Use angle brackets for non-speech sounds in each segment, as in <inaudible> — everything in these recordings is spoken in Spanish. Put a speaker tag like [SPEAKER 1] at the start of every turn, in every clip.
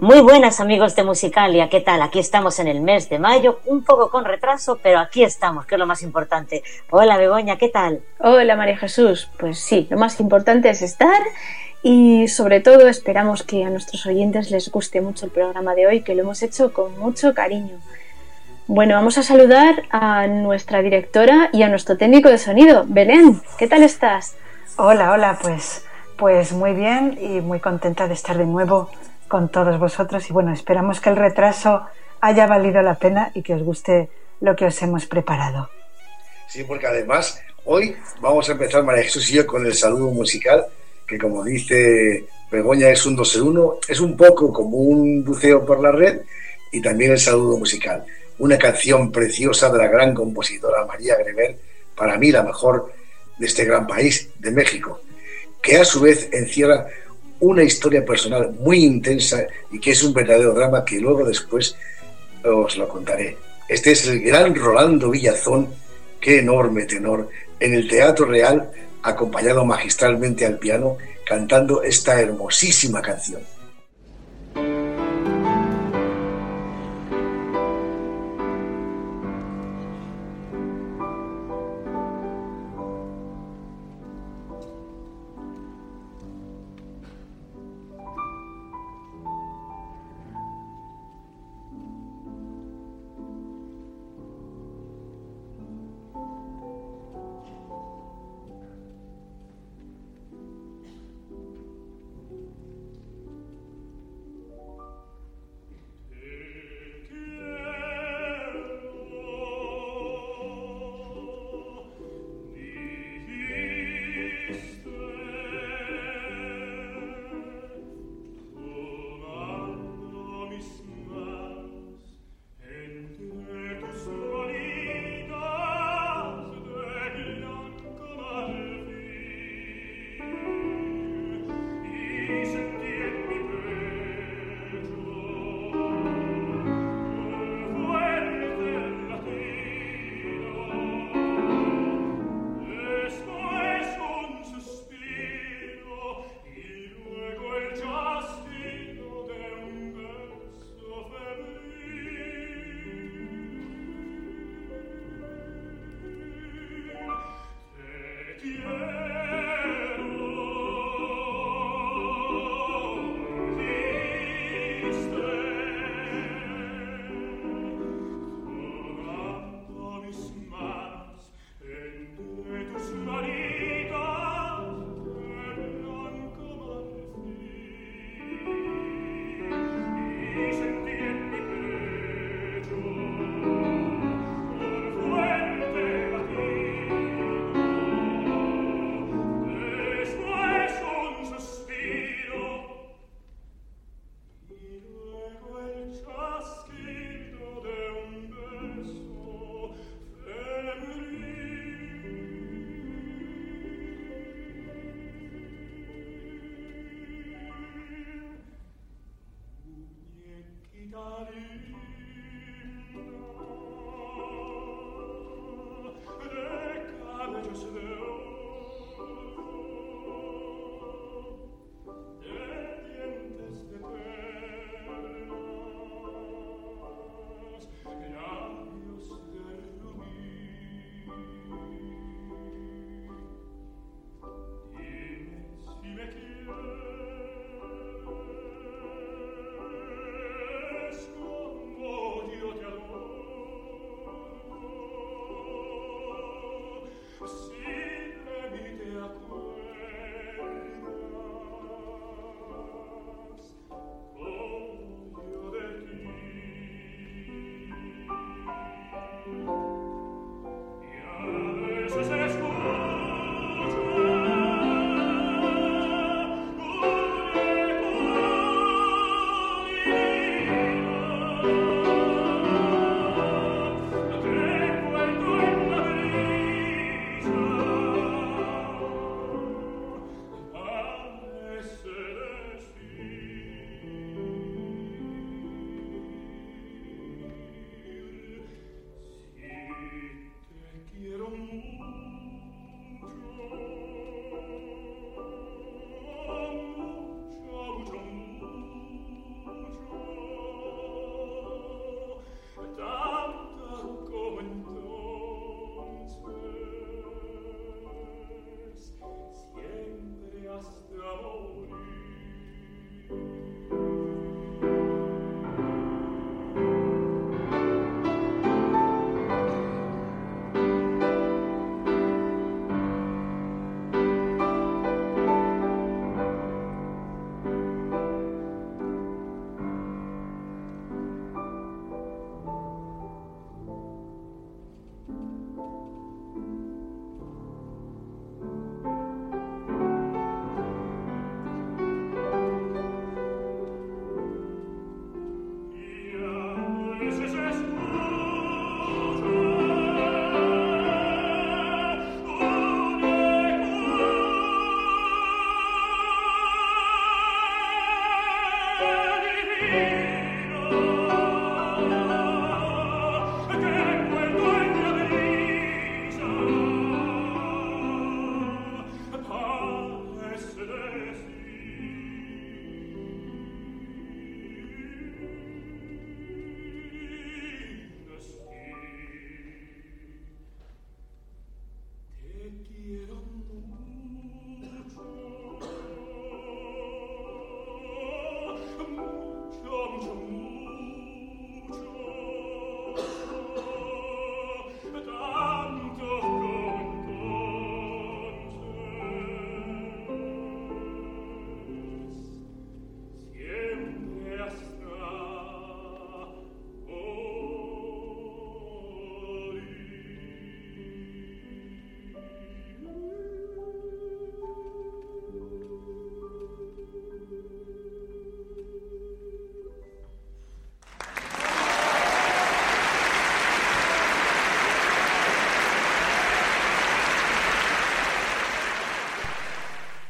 [SPEAKER 1] Muy buenas amigos de Musicalia, ¿qué tal? Aquí estamos en el mes de mayo, un poco con retraso, pero aquí estamos, que es lo más importante. Hola Begoña, ¿qué tal?
[SPEAKER 2] Hola María Jesús, pues sí, lo más importante es estar y sobre todo esperamos que a nuestros oyentes les guste mucho el programa de hoy, que lo hemos hecho con mucho cariño. Bueno, vamos a saludar a nuestra directora y a nuestro técnico de sonido, Belén, ¿qué tal estás?
[SPEAKER 3] Hola, hola, pues, pues muy bien y muy contenta de estar de nuevo con todos vosotros y bueno, esperamos que el retraso haya valido la pena y que os guste lo que os hemos preparado.
[SPEAKER 4] Sí, porque además hoy vamos a empezar María Jesús y yo con el saludo musical, que como dice Begoña es un dos en uno, es un poco como un buceo por la red y también el saludo musical. Una canción preciosa de la gran compositora María Greber, para mí la mejor de este gran país, de México, que a su vez encierra una historia personal muy intensa y que es un verdadero drama que luego después os lo contaré. Este es el gran Rolando Villazón, qué enorme tenor, en el Teatro Real, acompañado magistralmente al piano, cantando esta hermosísima canción. you.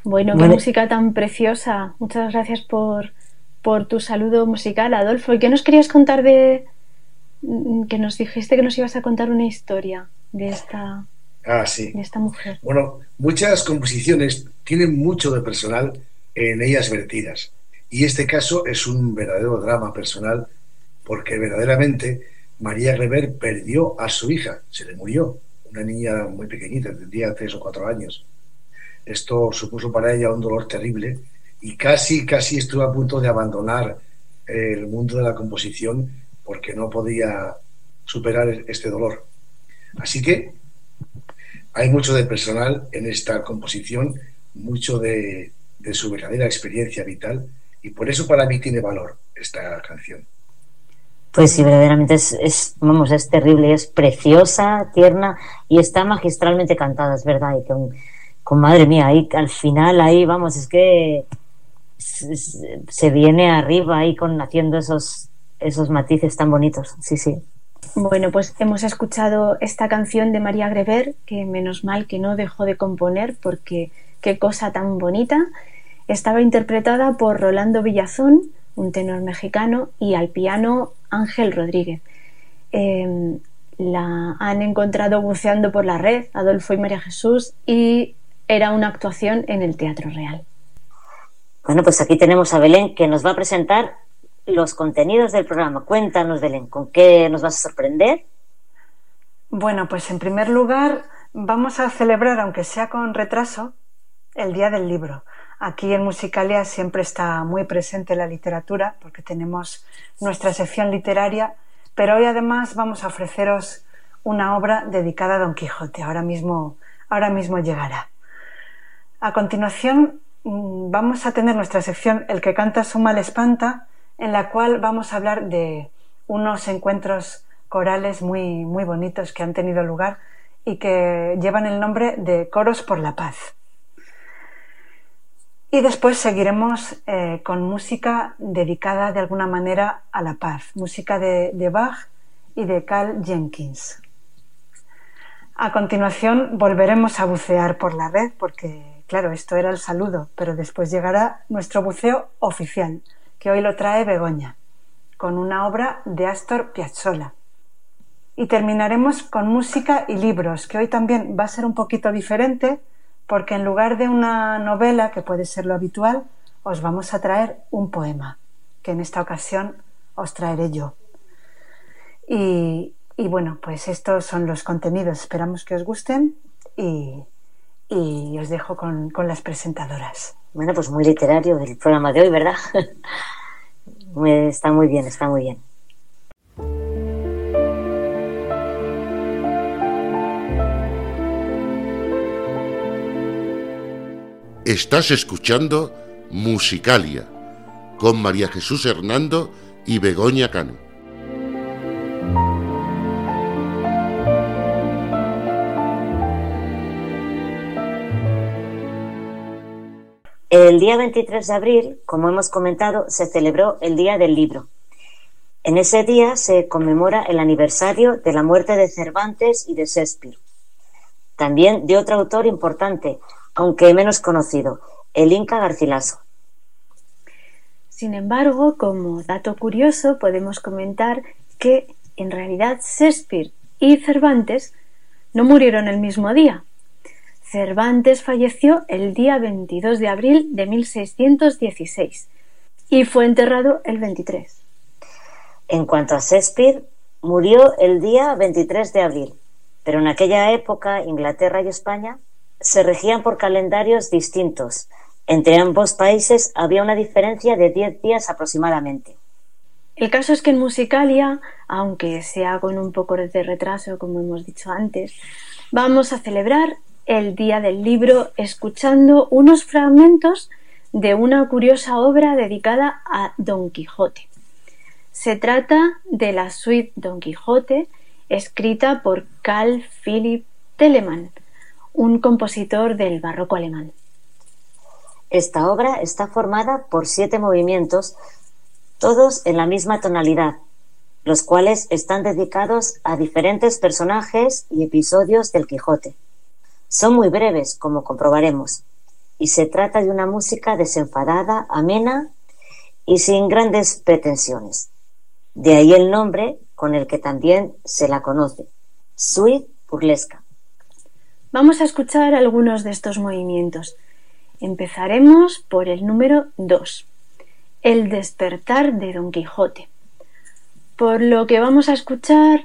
[SPEAKER 2] Bueno, qué música tan preciosa. Muchas gracias por, por tu saludo musical, Adolfo. ¿Y qué nos querías contar de... Mm, que nos dijiste que nos ibas a contar una historia de esta,
[SPEAKER 4] ah, sí.
[SPEAKER 2] de esta mujer?
[SPEAKER 4] Bueno, muchas composiciones tienen mucho de personal en ellas vertidas. Y este caso es un verdadero drama personal porque verdaderamente María Rever perdió a su hija, se le murió, una niña muy pequeñita, tendría tres o cuatro años. Esto supuso para ella un dolor terrible y casi, casi estuvo a punto de abandonar el mundo de la composición porque no podía superar este dolor. Así que hay mucho de personal en esta composición, mucho de, su verdadera experiencia vital y por eso para mí tiene valor esta canción.
[SPEAKER 1] Pues sí, verdaderamente es, vamos, es terrible, es preciosa, tierna y está magistralmente cantada, es verdad, y con, con madre mía, ahí al final, ahí vamos, es que se viene arriba ahí con haciendo esos, esos matices tan bonitos, sí, sí.
[SPEAKER 2] Bueno, pues hemos escuchado esta canción de María Grever, que menos mal que no dejó de componer porque qué cosa tan bonita. Estaba interpretada por Rolando Villazón, un tenor mexicano, y al piano Ángel Rodríguez. Em, la han encontrado buceando por la red, Adolfo y María Jesús, y era una actuación en el Teatro Real.
[SPEAKER 1] Bueno, pues aquí tenemos a Belén que nos va a presentar los contenidos del programa. Cuéntanos, Belén, ¿con qué nos vas a sorprender?
[SPEAKER 3] Bueno, pues en primer lugar vamos a celebrar, aunque sea con retraso, el Día del Libro. Aquí en Musicalia siempre está muy presente la literatura porque tenemos nuestra sección literaria, pero hoy además vamos a ofreceros una obra dedicada a Don Quijote. Ahora mismo, ahora mismo llegará. A continuación mm, vamos a tener nuestra sección El que canta su mal espanta, en la cual vamos a hablar de unos encuentros corales muy, muy bonitos que han tenido lugar y que llevan el nombre de Coros por la Paz. Y después seguiremos eh, con música dedicada de alguna manera a la paz, música de, de Bach y de Carl Jenkins. A continuación volveremos a bucear por la red porque Claro, esto era el saludo, pero después llegará nuestro buceo oficial, que hoy lo trae Begoña, con una obra de Astor Piazzolla. Y terminaremos con música y libros, que hoy también va a ser un poquito diferente, porque en lugar de una novela, que puede ser lo habitual, os vamos a traer un poema, que en esta ocasión os traeré yo. Y, y bueno, pues estos son los contenidos. Esperamos que os gusten y y os dejo con, las presentadoras.
[SPEAKER 1] Bueno, pues muy literario el programa de hoy, ¿verdad? <laughs> está muy bien, está muy bien.
[SPEAKER 5] Estás escuchando Musicalia con María Jesús Hernando y Begoña Cano.
[SPEAKER 1] El día 23 de abril, como hemos comentado, se celebró el Día del Libro. En ese día se conmemora el aniversario de la muerte de Cervantes y de Shakespeare. También de otro autor importante, aunque menos conocido, el Inca Garcilaso.
[SPEAKER 2] Sin embargo, como dato curioso, podemos comentar que en realidad Shakespeare y Cervantes no murieron el mismo día. Cervantes falleció el día 22 de abril de 1616 y fue enterrado el 23.
[SPEAKER 1] En cuanto a Shakespeare, murió el día 23 de abril, pero en aquella época Inglaterra y España se regían por calendarios distintos. Entre ambos países había una diferencia de 10 días aproximadamente.
[SPEAKER 2] El caso es que en Musicalia, aunque sea con un poco de retraso, como hemos dicho antes, vamos a celebrar el Día del Libro escuchando unos fragmentos de una curiosa obra dedicada a Don Quijote. Se trata de la suite Don Quijote, escrita por Carl Philipp Telemann, un compositor del barroco alemán.
[SPEAKER 1] Esta obra está formada por siete movimientos todos en la misma tonalidad, los cuales están dedicados a diferentes personajes y episodios del Quijote. Son muy breves, como comprobaremos, y se trata de una música desenfadada, amena y sin grandes pretensiones. De ahí el nombre con el que también se la conoce, suite burlesca.
[SPEAKER 2] Vamos a escuchar algunos de estos movimientos. Empezaremos por el número 2. El despertar de Don Quijote. Por lo que vamos a escuchar,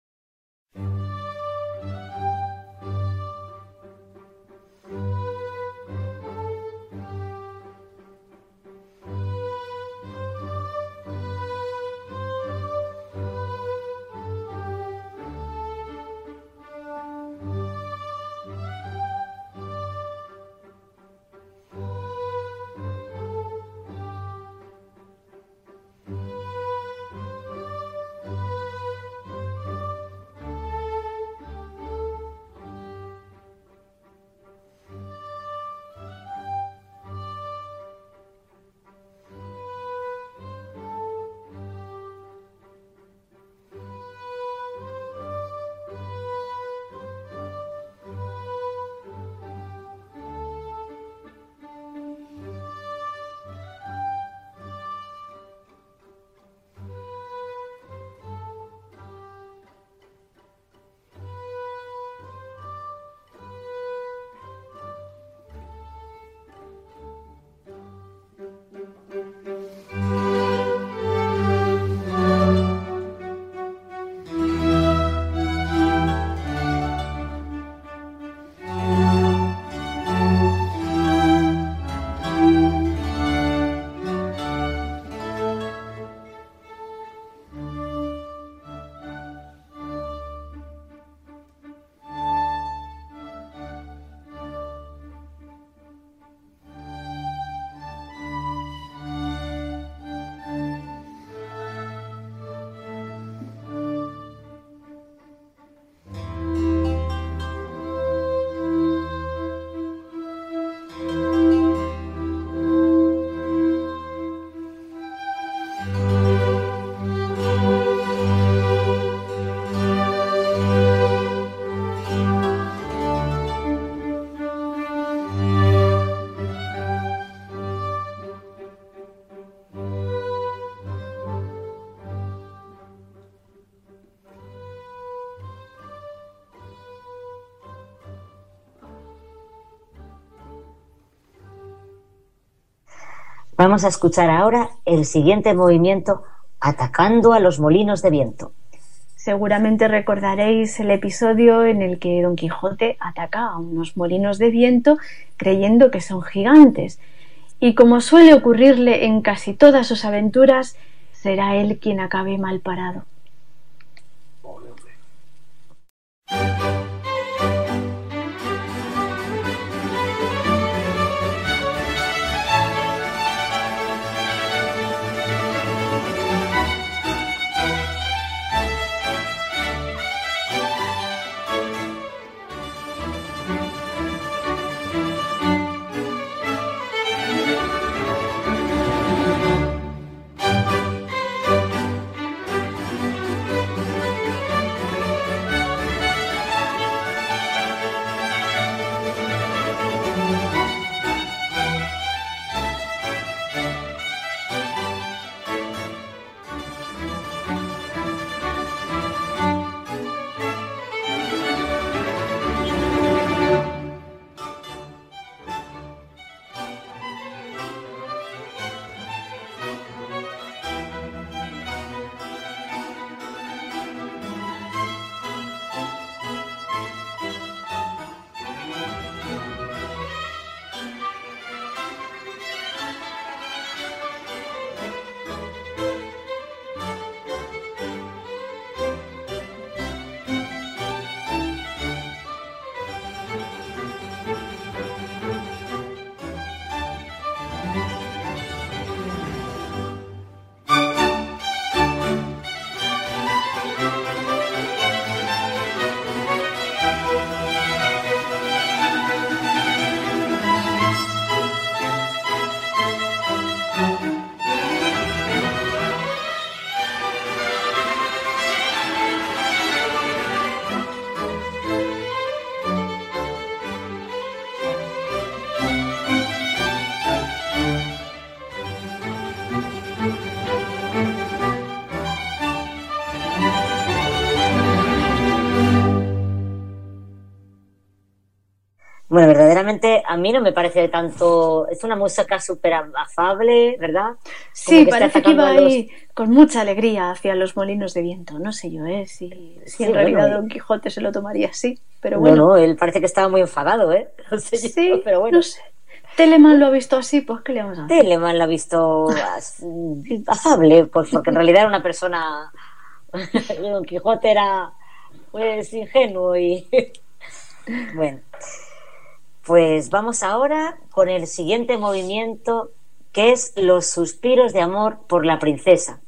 [SPEAKER 1] Vamos a escuchar ahora el siguiente movimiento atacando a los molinos de viento.
[SPEAKER 2] Seguramente recordaréis el episodio en el que Don Quijote ataca a unos molinos de viento creyendo que son gigantes. Y como suele ocurrirle en casi todas sus aventuras, será él quien acabe mal parado.
[SPEAKER 1] A mí no me parece tanto. Es una música súper afable, ¿verdad?
[SPEAKER 2] Sí, parece que iba ahí con mucha alegría hacia los molinos de viento. No sé yo, ¿eh? Si, si en realidad Don Quijote se lo tomaría así. Pero bueno.
[SPEAKER 1] No, no, él parece que estaba muy enfadado, ¿eh? <laughs> No sé
[SPEAKER 2] sí,
[SPEAKER 1] pero bueno.
[SPEAKER 2] No sé. Telemann lo ha visto así, pues ¿qué le vamos a hacer?
[SPEAKER 1] Telemann lo ha visto afable, pues porque en realidad era una persona. <laughs> Don Quijote era pues ingenuo y. <laughs> bueno. Pues vamos ahora con el siguiente movimiento que es Los suspiros de amor por la princesa.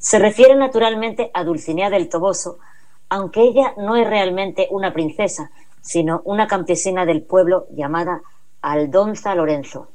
[SPEAKER 1] Se refiere naturalmente a Dulcinea del Toboso, aunque ella no es realmente una princesa, sino una campesina del pueblo llamada Aldonza Lorenzo.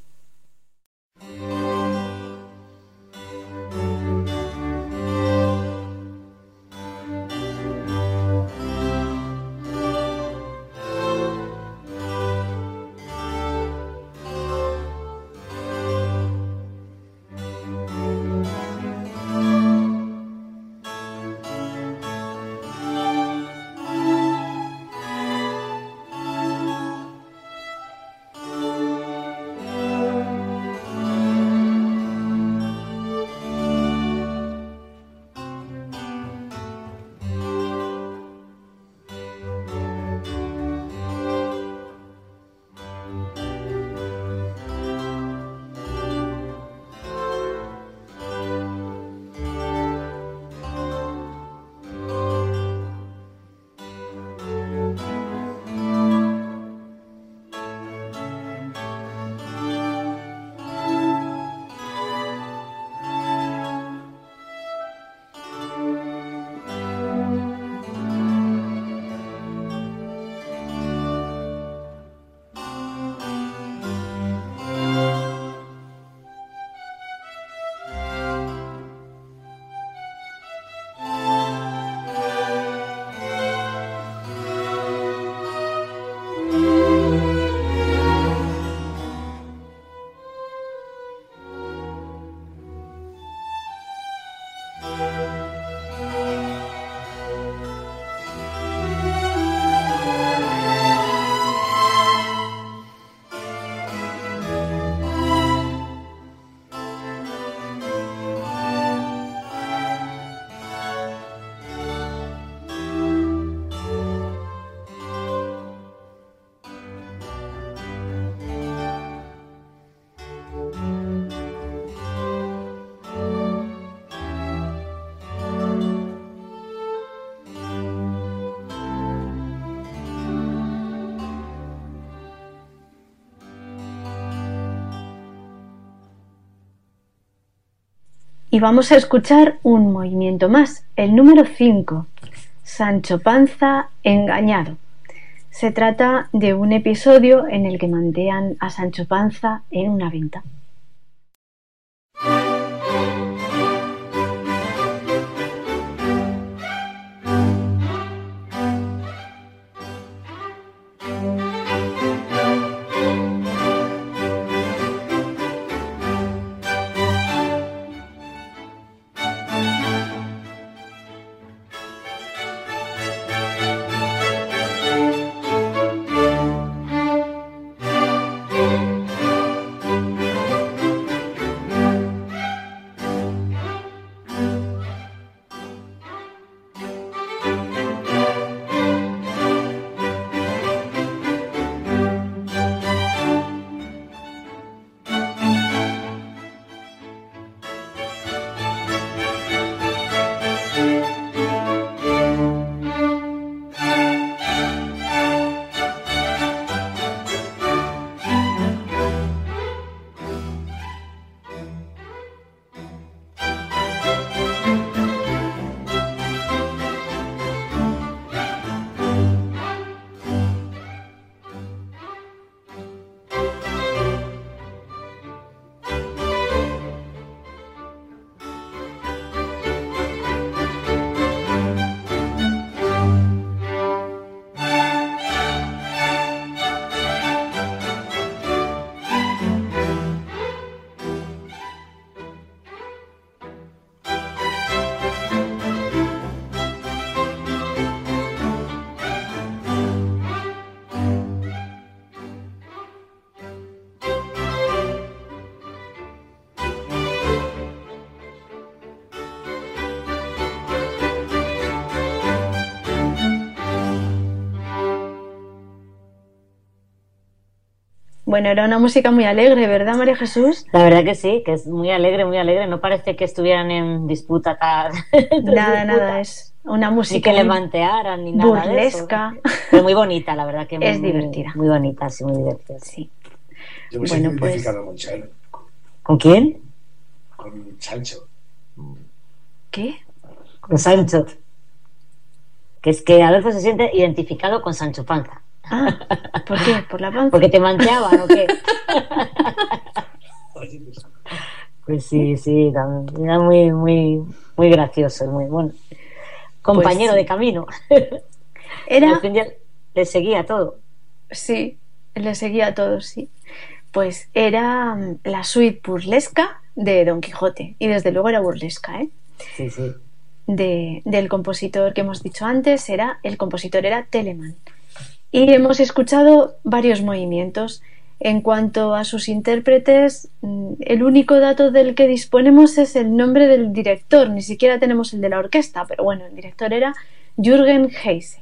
[SPEAKER 2] Y vamos a escuchar un movimiento más, el número 5, Sancho Panza engañado. Se trata de un episodio en el que mantean a Sancho Panza en una venta. Bueno, era una música muy alegre, ¿verdad, María Jesús?
[SPEAKER 1] La verdad que sí, que es muy alegre, muy alegre. No parece que estuvieran en disputa <laughs> tal.
[SPEAKER 2] nada, nada, es una música.
[SPEAKER 1] Ni que le mantearan, ni nada.
[SPEAKER 2] Burlesca.
[SPEAKER 1] De eso. Pero muy bonita, la verdad que
[SPEAKER 2] Es
[SPEAKER 1] muy,
[SPEAKER 2] divertida.
[SPEAKER 1] Muy bonita, sí, muy divertida.
[SPEAKER 2] Sí.
[SPEAKER 4] Yo me
[SPEAKER 2] Bueno,
[SPEAKER 4] siento
[SPEAKER 2] pues-
[SPEAKER 4] identificado con Chelo,
[SPEAKER 1] ¿Con quién?
[SPEAKER 4] con Sancho.
[SPEAKER 2] ¿Qué?
[SPEAKER 1] Con Sancho. Que es que Adolfo se siente identificado con Sancho Panza.
[SPEAKER 2] Ah, ¿por qué? ¿Por la panza?
[SPEAKER 1] Porque te manteaban o qué. Pues sí, sí, también. era muy, muy, muy gracioso, muy bueno. Compañero
[SPEAKER 2] Pues sí.
[SPEAKER 1] de camino.
[SPEAKER 2] Era-
[SPEAKER 1] Al fin ya le seguía todo.
[SPEAKER 2] Sí, le seguía a todos, sí. Pues era mm, la suite burlesca de Don Quijote. Y desde luego era burlesca, ¿eh?
[SPEAKER 1] Sí, sí.
[SPEAKER 2] De, del compositor que hemos dicho antes, era, el compositor era Telemann. Y hemos escuchado varios movimientos. En cuanto a sus intérpretes, mm, el único dato del que disponemos es el nombre del director, ni siquiera tenemos el de la orquesta, pero bueno, el director era Jürgen Heise.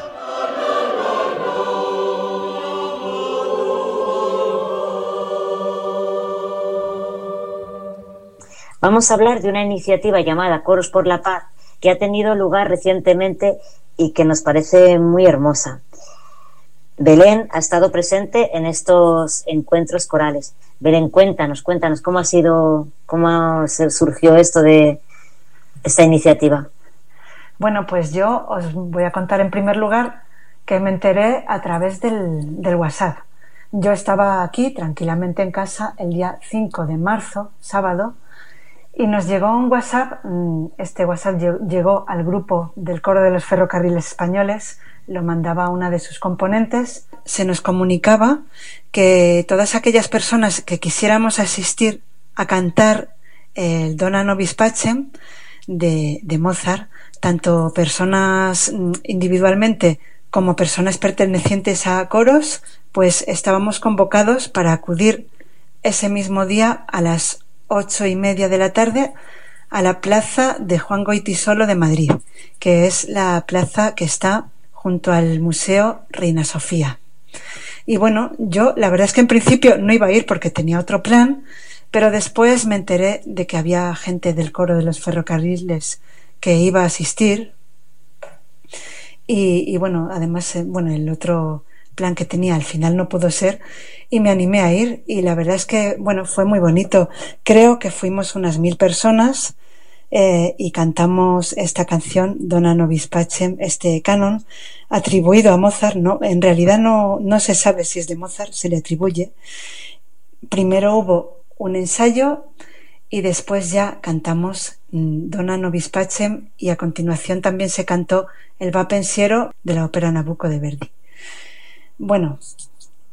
[SPEAKER 1] Vamos a hablar de una iniciativa llamada Coros por la Paz que ha tenido lugar recientemente y que nos parece muy hermosa. Belén ha estado presente en estos encuentros corales. Belén, cuéntanos, cuéntanos cómo ha sido, cómo se surgió esto de esta iniciativa.
[SPEAKER 3] Bueno, pues yo os voy a contar en primer lugar que me enteré a través del, del WhatsApp. Yo estaba aquí tranquilamente en casa el día 5 de marzo, sábado, y nos llegó un WhatsApp, mm, este WhatsApp lle- llegó al grupo del Coro de los Ferrocarriles Españoles, lo mandaba una de sus componentes, se nos comunicaba que todas aquellas personas que quisiéramos asistir a cantar el Dona Nobis Pacem de, de Mozart, tanto personas mm, individualmente como personas pertenecientes a coros, pues estábamos convocados para acudir ese mismo día a las ocho y media de la tarde a la plaza de Juan Goitisolo de Madrid, que es la plaza que está junto al Museo Reina Sofía. Y bueno, yo la verdad es que en principio no iba a ir porque tenía otro plan, pero después me enteré de que había gente del coro de los ferrocarriles que iba a asistir. Y, y bueno, además, eh, bueno, el otro que tenía al final no pudo ser y me animé a ir y la verdad es que, bueno, fue muy bonito. Creo que fuimos unas mil personas eh, y cantamos esta canción, Dona Nobis Pacem, este canon, atribuido a Mozart. No, en realidad no, no se sabe si es de Mozart, se le atribuye. Primero hubo un ensayo y después ya cantamos mm, Dona Nobis Pacem y a continuación también se cantó el Va Pensiero de la ópera Nabucco de Verdi. Bueno,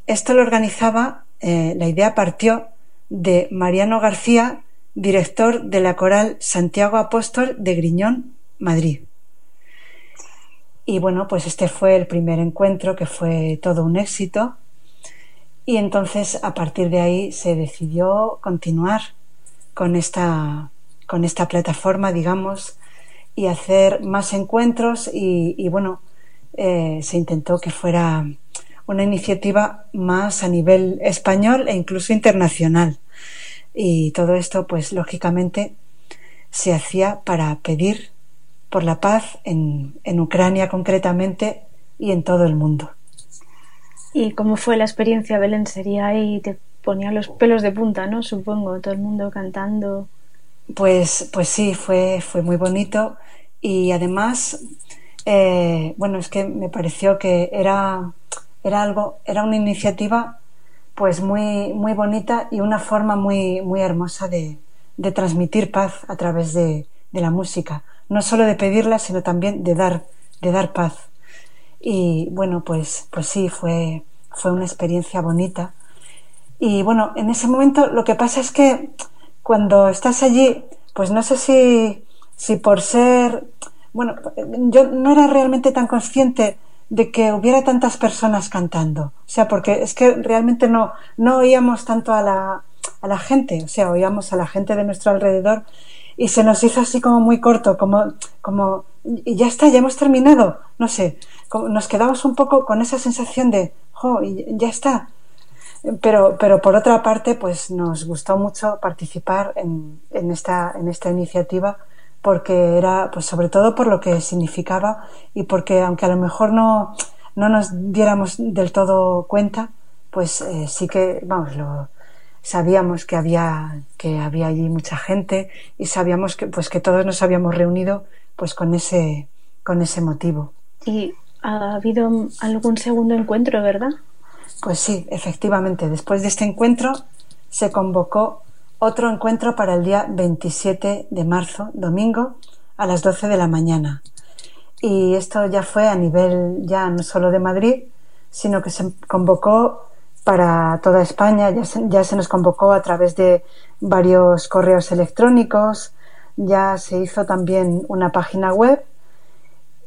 [SPEAKER 3] esto lo organizaba, eh, la idea partió de Mariano García, director de la coral Santiago Apóstol de Griñón, Madrid. Y bueno, pues este fue el primer encuentro que fue todo un éxito. Y entonces a partir de ahí se decidió continuar con esta, con esta plataforma, digamos, y hacer más encuentros y, bueno, eh, se intentó que fuera una iniciativa más a nivel español e incluso internacional. Y todo esto, pues lógicamente, se hacía para pedir por la paz en, en Ucrania concretamente y en todo el mundo.
[SPEAKER 2] ¿Y cómo fue la experiencia, Belén? Sería ahí, te ponía los pelos de punta, ¿no? Supongo, todo el mundo cantando.
[SPEAKER 3] Pues, pues sí, fue, fue muy bonito y además, eh, bueno, es que me pareció que era, era algo, era una iniciativa pues muy, muy bonita y una forma muy, muy hermosa de, de transmitir paz a través de, de la música no solo de pedirla, sino también de dar, de dar paz. Y bueno, pues, pues sí, fue, fue una experiencia bonita. Y bueno, en ese momento lo que pasa es que cuando estás allí, pues no sé si, si por ser, bueno, yo no era realmente tan consciente de que hubiera tantas personas cantando. O sea, porque es que realmente no, no oíamos tanto a la, a la gente, o sea, oíamos a la gente de nuestro alrededor y se nos hizo así como muy corto, como, como, y ya está, ya hemos terminado, no sé, nos quedamos un poco con esa sensación de, jo, y ya está. Pero, pero por otra parte, pues nos gustó mucho participar en, en, esta, en esta iniciativa porque era, pues sobre todo por lo que significaba y porque aunque a lo mejor no, no nos diéramos del todo cuenta, pues eh, sí que, vamos, lo, sabíamos que había que había allí mucha gente y sabíamos que pues que todos nos habíamos reunido pues con ese con ese motivo.
[SPEAKER 2] Y ha habido algún segundo encuentro, ¿verdad?
[SPEAKER 3] Pues sí, efectivamente, después de este encuentro se convocó otro encuentro para el día 27 de marzo, domingo, a las 12 de la mañana. Y esto ya fue a nivel ya no solo de Madrid, sino que se convocó para toda España. Ya se, nos convocó a través de varios correos electrónicos, ya se hizo también una página web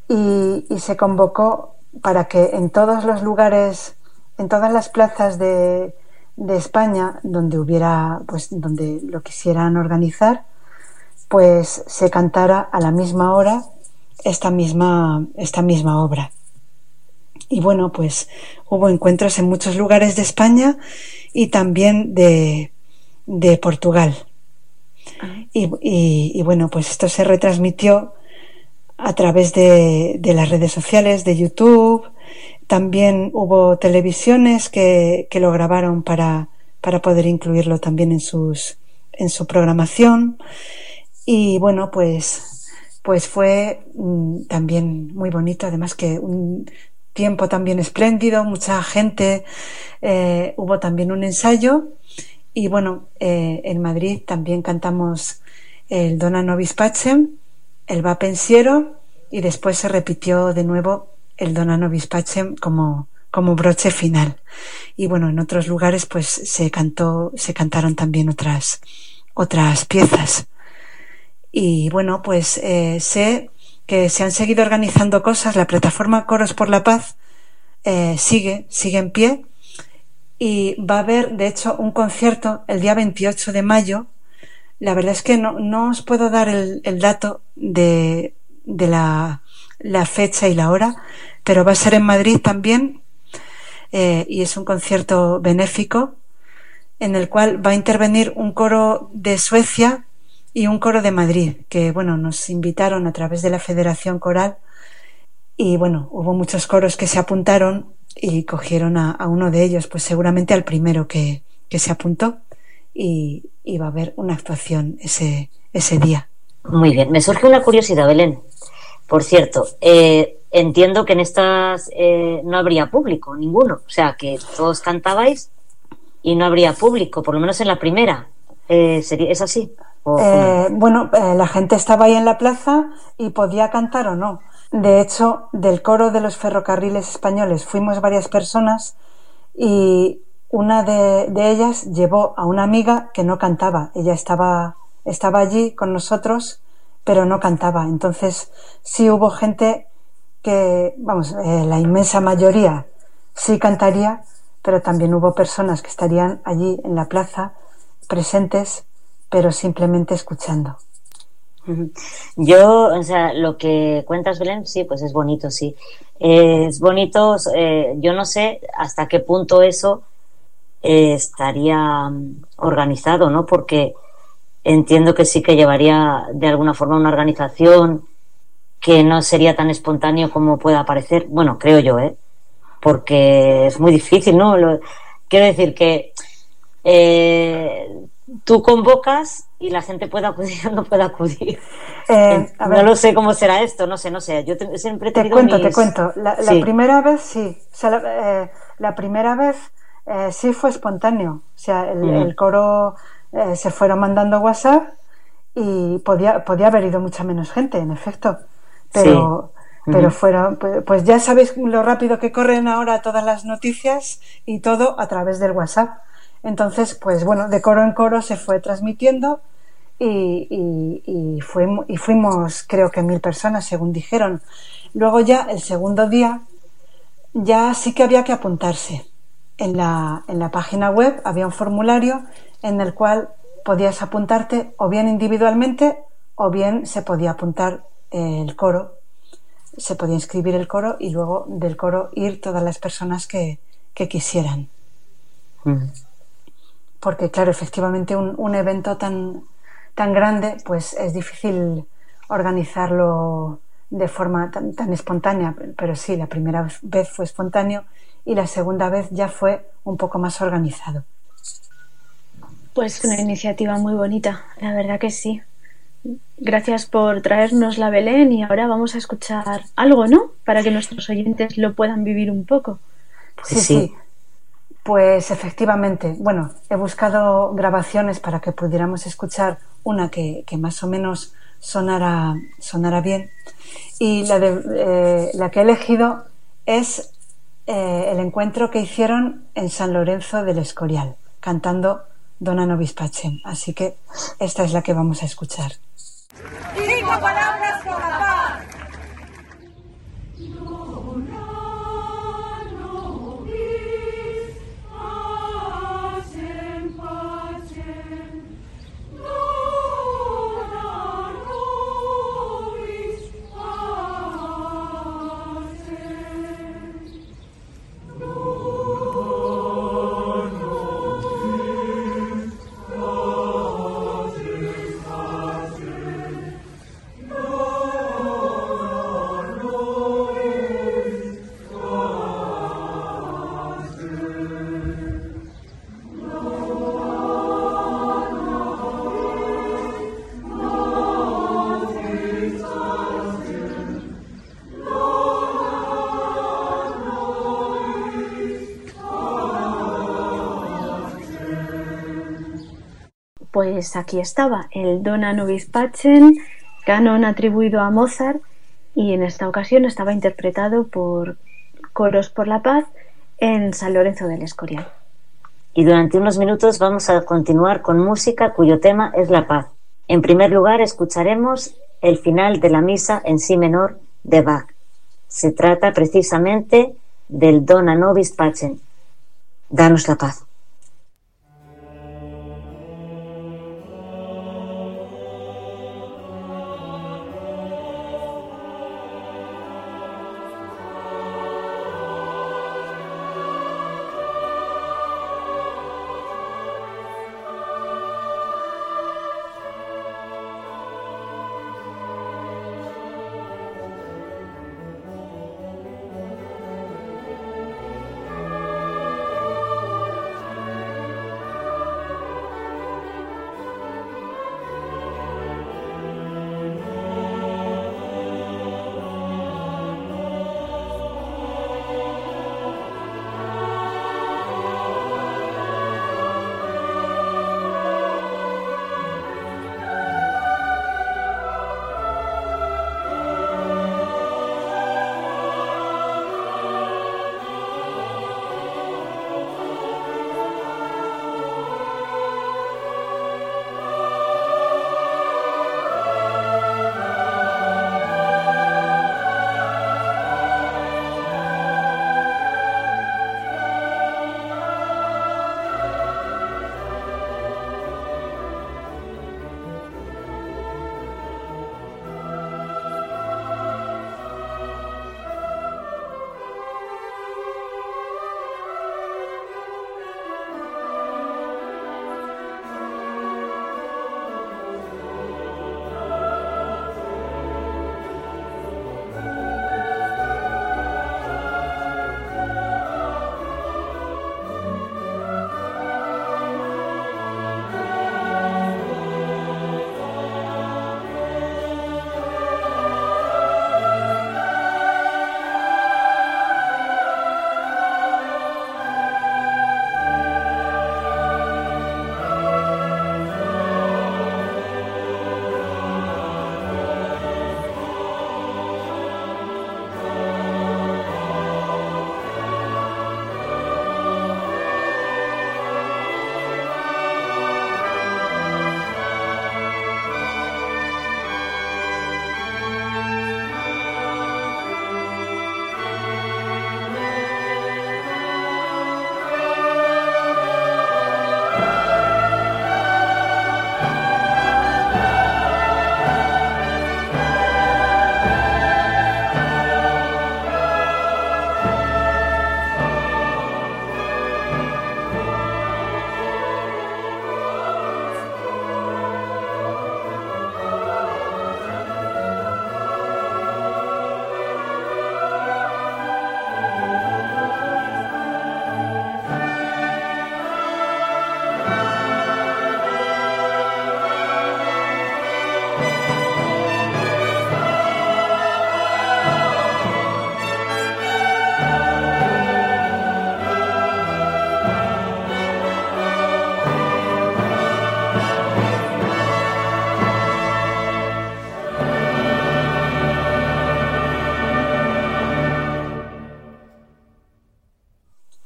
[SPEAKER 3] y, y, se convocó para que en todos los lugares, en todas las plazas de, de España donde hubiera, pues donde lo quisieran organizar, pues se cantara a la misma hora esta misma, esta misma obra. Y bueno, pues hubo encuentros en muchos lugares de España y también de, de Portugal. Y, y, y, bueno, pues esto se retransmitió a través de, de, las redes sociales, de YouTube. También hubo televisiones que, que lo grabaron para, para poder incluirlo también en, sus, en su programación. Y bueno, pues, pues fue mm, también muy bonito, además que un, tiempo también espléndido, mucha gente, eh, hubo también un ensayo y bueno, eh, en Madrid también cantamos el Dona Nobis Pacem, el Va Pensiero y después se repitió de nuevo el Dona Nobis Pacem como, como broche final. Y bueno, en otros lugares pues se cantó, se cantaron también otras, otras piezas. Y bueno, pues eh, sé que se han seguido organizando cosas. La plataforma Coros por la Paz eh, sigue, sigue en pie y va a haber, de hecho, un concierto el día 28 de mayo. La verdad es que no, no os puedo dar el, dato de, de la, fecha y la hora, pero va a ser en Madrid también eh, y es un concierto benéfico en el cual va a intervenir un coro de Suecia y un coro de Madrid, que bueno, nos invitaron a través de la Federación Coral y bueno, hubo muchos coros que se apuntaron y cogieron a, a uno de ellos, pues seguramente al primero que, que se apuntó y, y, va a haber una actuación ese, ese día.
[SPEAKER 1] Muy bien, me surge una curiosidad, Belén. Por cierto, eh, entiendo que en estas eh, no habría público, ninguno. O sea, que todos cantabais y no habría público, por lo menos en la primera. Eh, ¿sería, ¿Es así?
[SPEAKER 3] Bueno, la gente estaba ahí en la plaza y podía cantar o no. De hecho, del coro de los ferrocarriles españoles fuimos varias personas y una de, de, ellas llevó a una amiga que no cantaba. Ella estaba, estaba allí con nosotros, pero no cantaba. Entonces sí hubo gente que, vamos, eh, la inmensa mayoría sí cantaría, pero también hubo personas que estarían allí en la plaza presentes, pero simplemente escuchando.
[SPEAKER 1] Yo, o sea, lo que cuentas, Belén, sí, pues es bonito, sí. Es bonito, eh, yo no sé hasta qué punto eso eh, estaría mm, organizado, ¿no? Porque entiendo que sí que llevaría de alguna forma una organización que no sería tan espontáneo como pueda parecer. Bueno, creo yo, ¿eh? Porque es muy difícil, ¿no? quiero decir que eh, tú convocas y la gente puede acudir o no puede acudir. Eh, no lo sé cómo será esto, no sé, no sé. Yo siempre
[SPEAKER 3] te cuento, te cuento. La, primera vez sí. O sea, la, la primera vez eh, sí fue espontáneo. O sea, el, coro eh, se fueron mandando WhatsApp y podía, podía haber ido mucha menos gente, en efecto. Pero, pero fueron, pues, pues, ya sabéis lo rápido que corren ahora todas las noticias y todo a través del WhatsApp. Entonces, pues bueno, de coro en coro se fue transmitiendo y, y, y, fuimos, y fuimos, creo que mil personas, según dijeron. Luego ya, el segundo día, ya sí que había que apuntarse en la, en la página web había un formulario en el cual podías apuntarte o bien individualmente o bien se podía apuntar el coro, se podía inscribir el coro y luego del coro ir todas las personas que, quisieran. Porque claro, efectivamente un, un, evento tan, tan grande pues es difícil organizarlo de forma tan, tan espontánea, pero sí, la primera vez fue espontáneo y la segunda vez ya fue un poco más organizado.
[SPEAKER 2] Pues una iniciativa muy bonita, la verdad que sí. Gracias por traernos la Belén y ahora vamos a escuchar algo, ¿no? Para que nuestros oyentes lo puedan vivir un poco.
[SPEAKER 3] Sí, sí. Pues efectivamente, bueno, he buscado grabaciones para que pudiéramos escuchar una que, más o menos sonara, sonara bien. Y la, de, eh, la que he elegido es eh, el encuentro que hicieron en San Lorenzo del Escorial, cantando Dona Nobis Pacem. Así que esta es la que vamos a escuchar. palabras la paz.
[SPEAKER 2] Pues aquí estaba el Dona Nobis Pacem, canon atribuido a Mozart, y en esta ocasión estaba interpretado por Coros por la Paz en San Lorenzo del Escorial.
[SPEAKER 1] Y durante unos minutos vamos a continuar con música cuyo tema es la paz. En primer lugar, escucharemos el final de la misa en sí menor de Bach. Se trata precisamente del Dona Nobis Pacem. Danos la paz.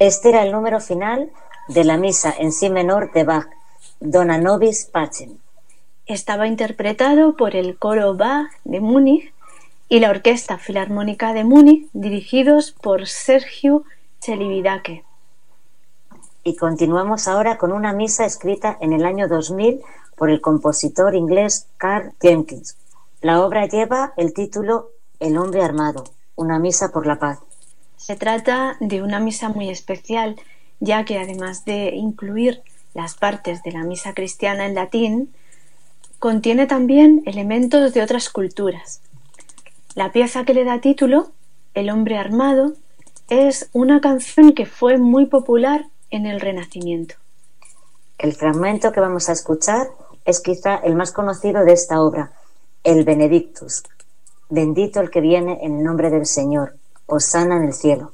[SPEAKER 1] Este era el número final de la misa en si menor de Bach, Dona Nobis Pacem.
[SPEAKER 2] Estaba interpretado por el coro Bach de Múnich y la Orquesta Filarmónica de Múnich, dirigidos por Sergio Celibidache.
[SPEAKER 1] Y continuamos ahora con una misa escrita en el año 2000 por el compositor inglés Carl Jenkins. La obra lleva el título El hombre armado, una misa por la paz.
[SPEAKER 2] Se trata de una misa muy especial, ya que además de incluir las partes de la misa cristiana en latín, contiene también elementos de otras culturas. La pieza que le da título, El hombre armado, es una canción que fue muy popular en el Renacimiento.
[SPEAKER 1] El fragmento que vamos a escuchar es quizá el más conocido de esta obra, el Benedictus. Bendito el que viene en el nombre del Señor, Osana en el cielo.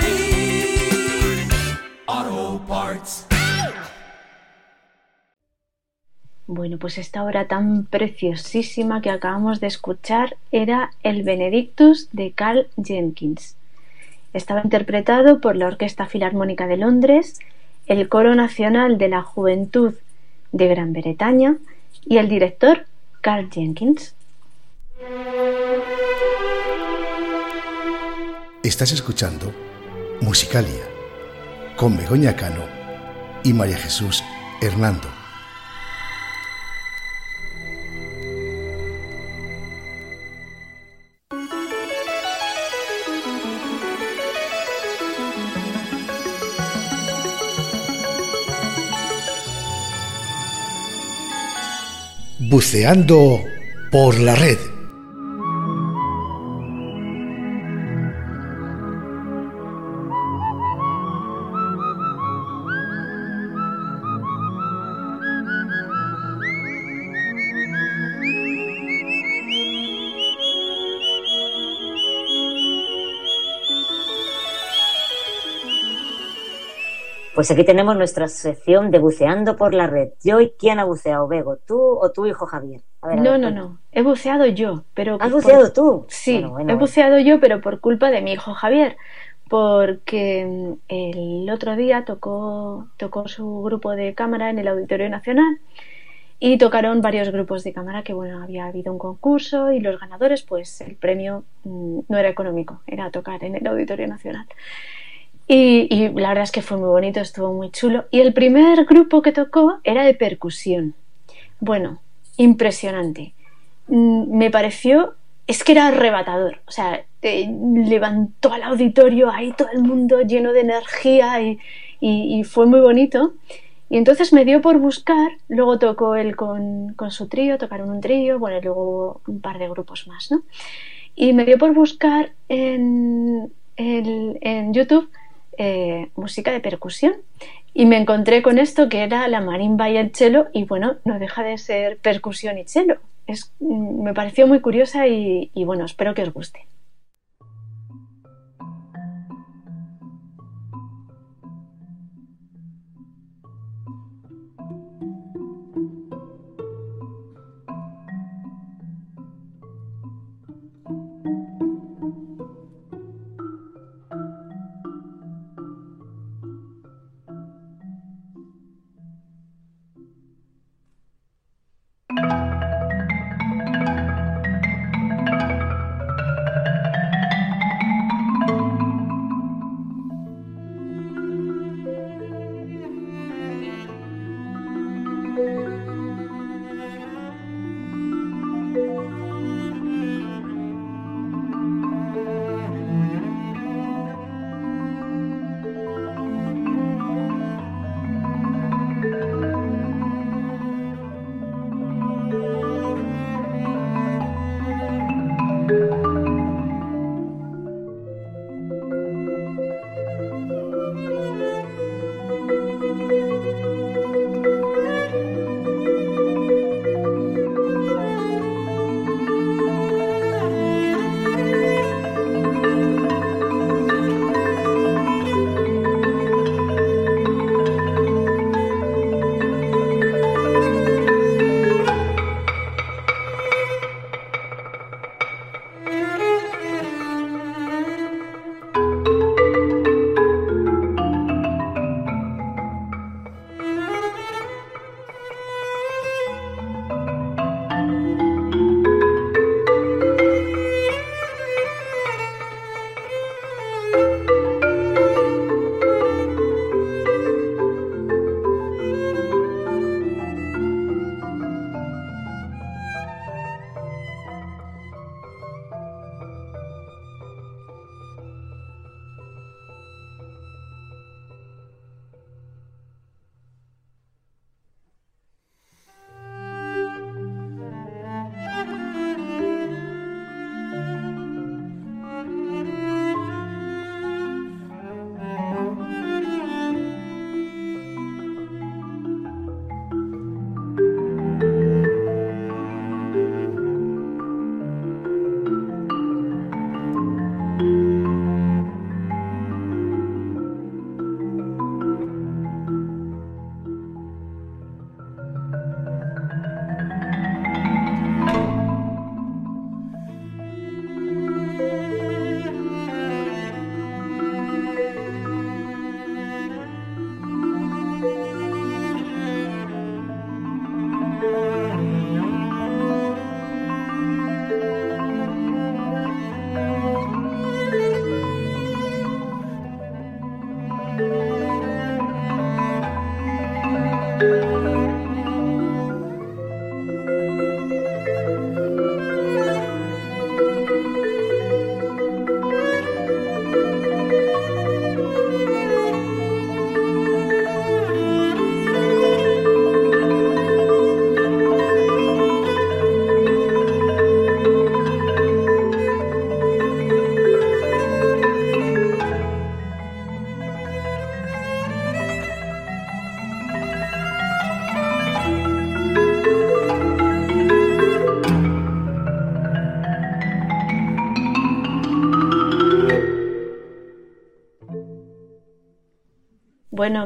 [SPEAKER 2] Bueno, pues esta obra tan preciosísima que acabamos de escuchar era el Benedictus de Carl Jenkins. Estaba interpretado por la Orquesta Filarmónica de Londres, el Coro Nacional de la Juventud de Gran Bretaña y el director Carl Jenkins.
[SPEAKER 6] Estás escuchando Musicalia con Begoña Cano y María Jesús Hernando. Buceando por la red.
[SPEAKER 1] Pues aquí tenemos nuestra sección de buceando por la red. Yo y quién ha buceado, Bego, tú o tu hijo Javier. A ver, a
[SPEAKER 2] No,
[SPEAKER 1] ver,
[SPEAKER 2] no, no. He buceado yo, pero
[SPEAKER 1] ¿Has
[SPEAKER 2] por-
[SPEAKER 1] buceado tú?
[SPEAKER 2] Sí,
[SPEAKER 1] Bueno, bueno,
[SPEAKER 2] he
[SPEAKER 1] bueno.
[SPEAKER 2] buceado yo, pero por culpa de mi hijo Javier, porque mm, el otro día tocó tocó su grupo de cámara en el Auditorio Nacional y tocaron varios grupos de cámara que bueno había habido un concurso y los ganadores pues el premio mm, no era económico, era tocar en el Auditorio Nacional. Y, la verdad es que fue muy bonito, estuvo muy chulo. Y el primer grupo que tocó era de percusión. Bueno, impresionante. Mm, Me pareció, es que era arrebatador. O sea, levantó al auditorio ahí todo el mundo lleno de energía y, fue muy bonito. Y entonces me dio por buscar, luego tocó él con, su trío, tocaron un trío, bueno, luego un par de grupos más, ¿no? Y me dio por buscar en, en YouTube eh, música de percusión y me encontré con esto que era la marimba y el cello y bueno, no deja de ser percusión y cello. Es, mm, me pareció muy curiosa y, y bueno, espero que os guste. you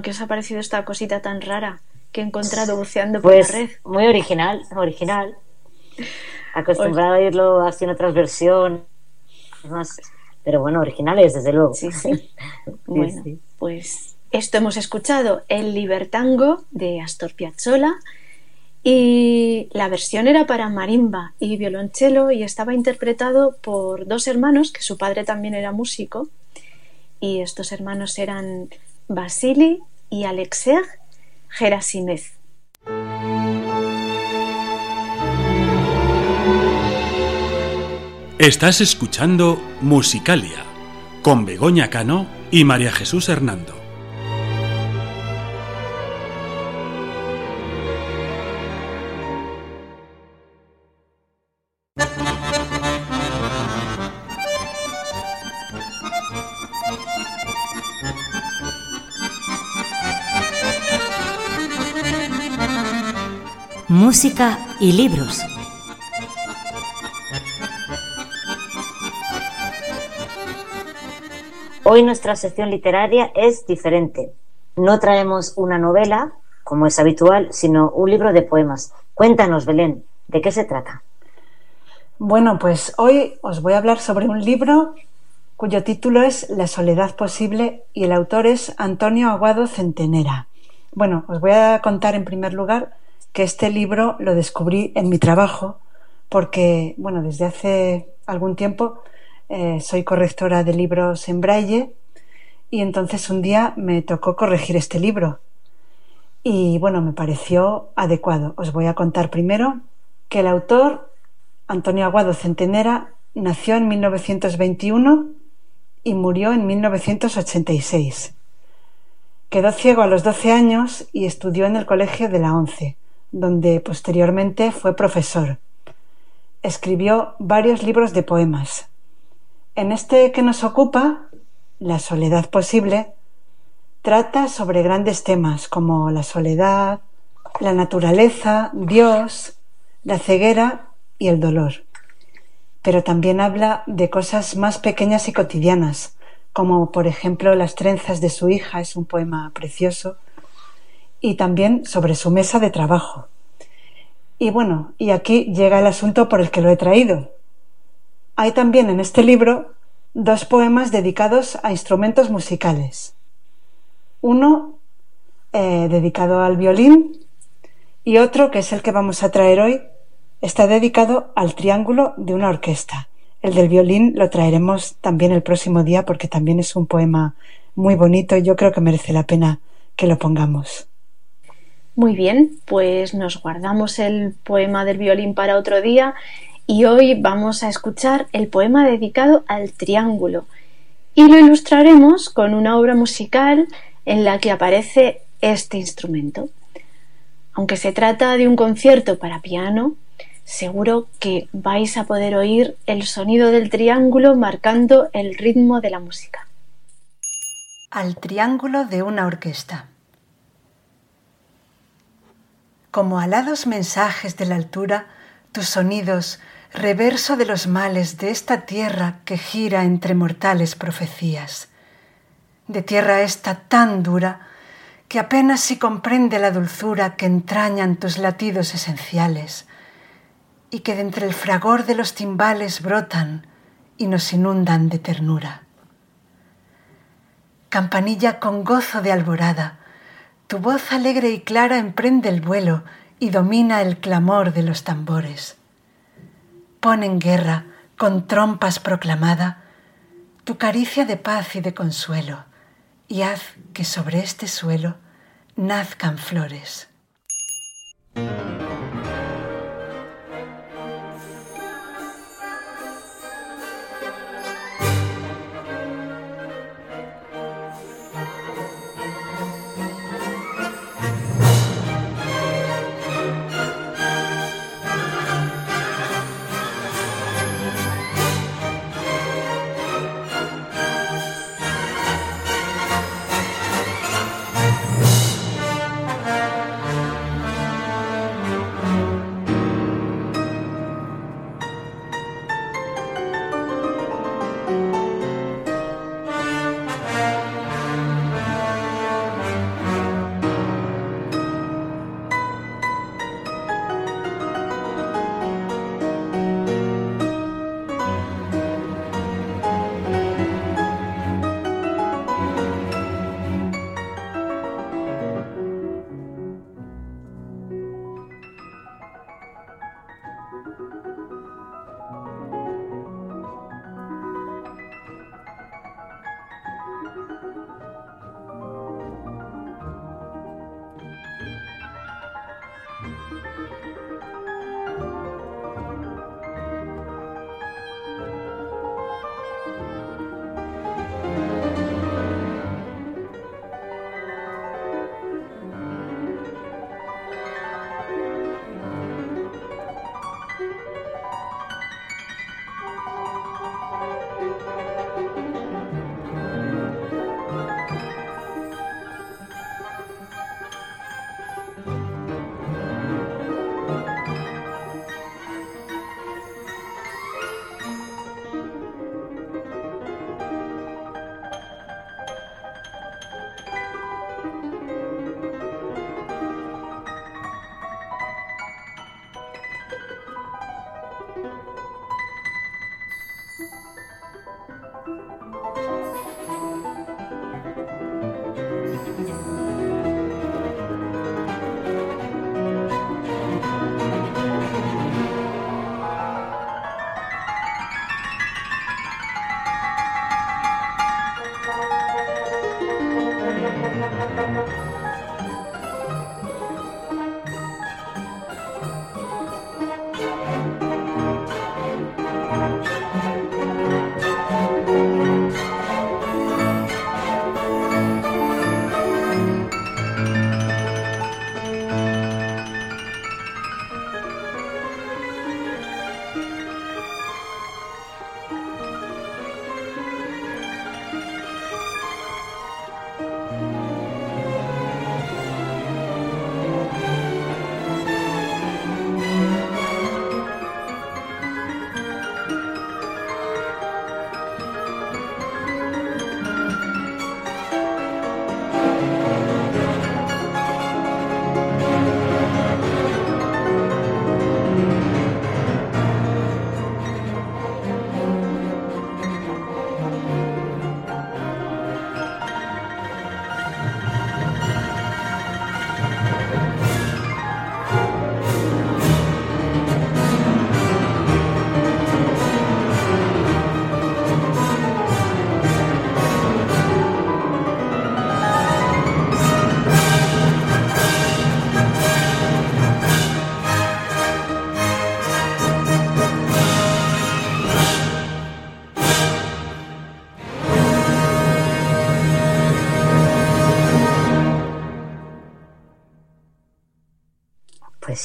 [SPEAKER 2] ¿qué os ha parecido esta cosita tan rara que he encontrado buceando por
[SPEAKER 1] Pues
[SPEAKER 2] la red?
[SPEAKER 1] muy original, original. Acostumbrado a así en otras versiones, más, pero bueno, originales desde luego.
[SPEAKER 2] Sí, sí. <laughs> Bueno, pues esto hemos escuchado el Libertango de Astor Piazzolla y la versión era para marimba y violonchelo y estaba interpretado por dos hermanos que su padre también era músico y estos hermanos eran Vasily y Alexej Gerasimev.
[SPEAKER 7] Estás escuchando Musicalia con Begoña Cano y María Jesús Hernando.
[SPEAKER 8] Música y libros.
[SPEAKER 1] Hoy nuestra sección literaria es diferente. No traemos una novela, como es habitual, sino un libro de poemas. Cuéntanos, Belén, ¿de qué se trata?
[SPEAKER 3] Bueno, pues hoy os voy a hablar sobre un libro cuyo título es La soledad posible y el autor es Antonio Aguado Centenera. Bueno, os voy a contar en primer lugar que este libro lo descubrí en mi trabajo porque, bueno, desde hace algún tiempo eh, soy correctora de libros en braille y entonces un día me tocó corregir este libro y bueno, me pareció adecuado. Os voy a contar primero que el autor, Antonio Aguado Centenera, nació en 1921 y murió en 1986. Quedó ciego a los 12 años y estudió en el Colegio de la Once, donde posteriormente fue profesor. Escribió varios libros de poemas. En este que nos ocupa, La soledad posible, trata sobre grandes temas como la soledad, la naturaleza, Dios, la ceguera y el dolor. Pero también habla de cosas más pequeñas y cotidianas, como por ejemplo Las trenzas de su hija, es un poema precioso, y también sobre su mesa de trabajo. Y bueno, y aquí llega el asunto por el que lo he traído. Hay también en este libro dos poemas dedicados a instrumentos musicales. Uno eh, dedicado al violín y otro, que es el que vamos a traer hoy, está dedicado al triángulo de una orquesta. El del violín lo traeremos también el próximo día porque también es un poema muy bonito y yo creo que merece la pena que lo pongamos.
[SPEAKER 2] Muy bien, pues nos guardamos el poema del violín para otro día y hoy vamos a escuchar el poema dedicado al triángulo y lo ilustraremos con una obra musical en la que aparece este instrumento. Aunque se trata de un concierto para piano, seguro que vais a poder oír el sonido del triángulo marcando el ritmo de la música.
[SPEAKER 3] Al triángulo de una orquesta. Como alados mensajes de la altura, tus sonidos, reverso de los males de esta tierra que gira entre mortales profecías. De tierra esta tan dura que apenas si comprende la dulzura que entrañan tus latidos esenciales y que de entre el fragor de los timbales brotan y nos inundan de ternura. Campanilla con gozo de alborada, tu voz alegre y clara emprende el vuelo y domina el clamor de los tambores. Pon en guerra, con trompas proclamada, tu caricia de paz y de consuelo, y haz que sobre este suelo nazcan flores.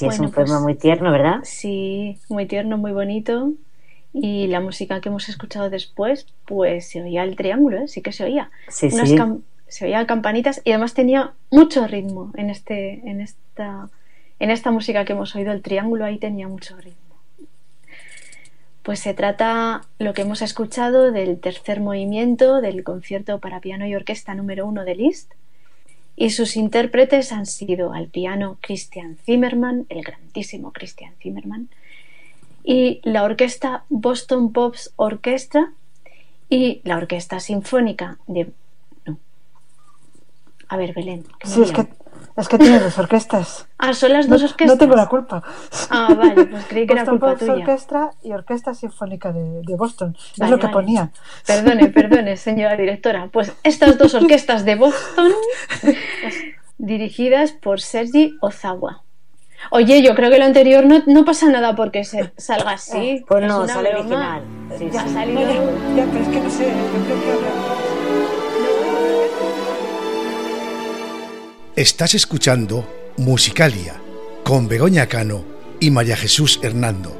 [SPEAKER 1] Sí, es un poema
[SPEAKER 2] pues
[SPEAKER 1] muy tierno, ¿verdad?
[SPEAKER 2] Sí, muy tierno, muy bonito. Y la música que hemos escuchado después, pues se oía el triángulo, ¿eh? sí que se oía.
[SPEAKER 1] Sí,
[SPEAKER 2] Unas
[SPEAKER 1] sí.
[SPEAKER 2] se oía campanitas y además tenía mucho ritmo en este, en esta, en esta música que hemos oído, el triángulo ahí tenía mucho ritmo. Pues se trata lo que hemos escuchado del tercer movimiento del concierto para piano y orquesta número uno de Liszt. Y sus intérpretes han sido al piano Christian Zimmermann, el grandísimo Christian Zimmermann, y la orquesta Boston Pops Orchestra y la orquesta sinfónica de. No. A ver, Belén. ¿qué
[SPEAKER 3] Sí, es que, es que tiene dos orquestas.
[SPEAKER 2] Ah, son las dos
[SPEAKER 3] No-
[SPEAKER 2] orquestas.
[SPEAKER 3] No tengo la culpa.
[SPEAKER 2] Ah, vale, pues creí que era
[SPEAKER 3] Boston
[SPEAKER 2] culpa
[SPEAKER 3] Pops
[SPEAKER 2] tuya.
[SPEAKER 3] Orquestra y Orquesta Sinfónica de, de Boston. es lo que
[SPEAKER 2] vale.
[SPEAKER 3] ponía.
[SPEAKER 2] Perdone, perdone, señora directora. Pues estas dos orquestas de Boston, dirigidas por Sergi Ozawa. Oye, yo creo que lo anterior no, no pasa nada porque se, salga así.
[SPEAKER 1] Pues
[SPEAKER 2] Es
[SPEAKER 1] no, sale
[SPEAKER 2] broma.
[SPEAKER 1] original. Sí,
[SPEAKER 2] Ya
[SPEAKER 1] sí.
[SPEAKER 2] ha salido.
[SPEAKER 3] No, ya, ya, pero es que no sé. Yo creo que
[SPEAKER 6] Estás escuchando Musicalia con Begoña Cano y María Jesús Hernando.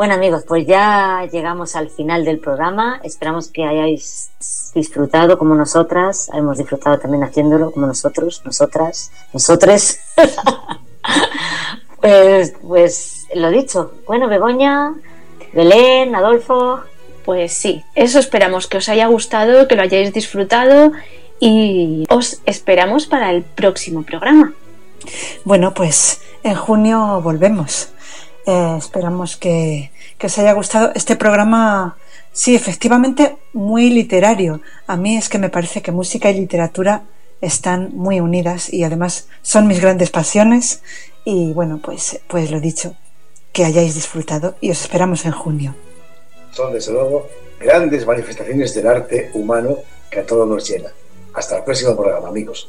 [SPEAKER 1] Bueno amigos, pues ya llegamos al final del programa. Esperamos que hayáis disfrutado como nosotras. Hemos disfrutado también haciéndolo como nosotros, nosotras, nosotres. <laughs> pues, pues lo dicho. Bueno, Begoña, Belén, Adolfo.
[SPEAKER 2] Pues sí, eso esperamos que os haya gustado, que lo hayáis disfrutado y os esperamos para el próximo programa.
[SPEAKER 3] Bueno, pues en junio volvemos. Eh, esperamos que, que os haya gustado este programa. Sí, efectivamente, muy literario. A mí es que me parece que música y literatura están muy unidas y además son mis grandes pasiones. Y bueno, pues, pues lo dicho, que hayáis disfrutado y os esperamos en junio.
[SPEAKER 4] Son, desde luego, grandes manifestaciones del arte humano que a todos nos llena. Hasta el próximo programa, amigos.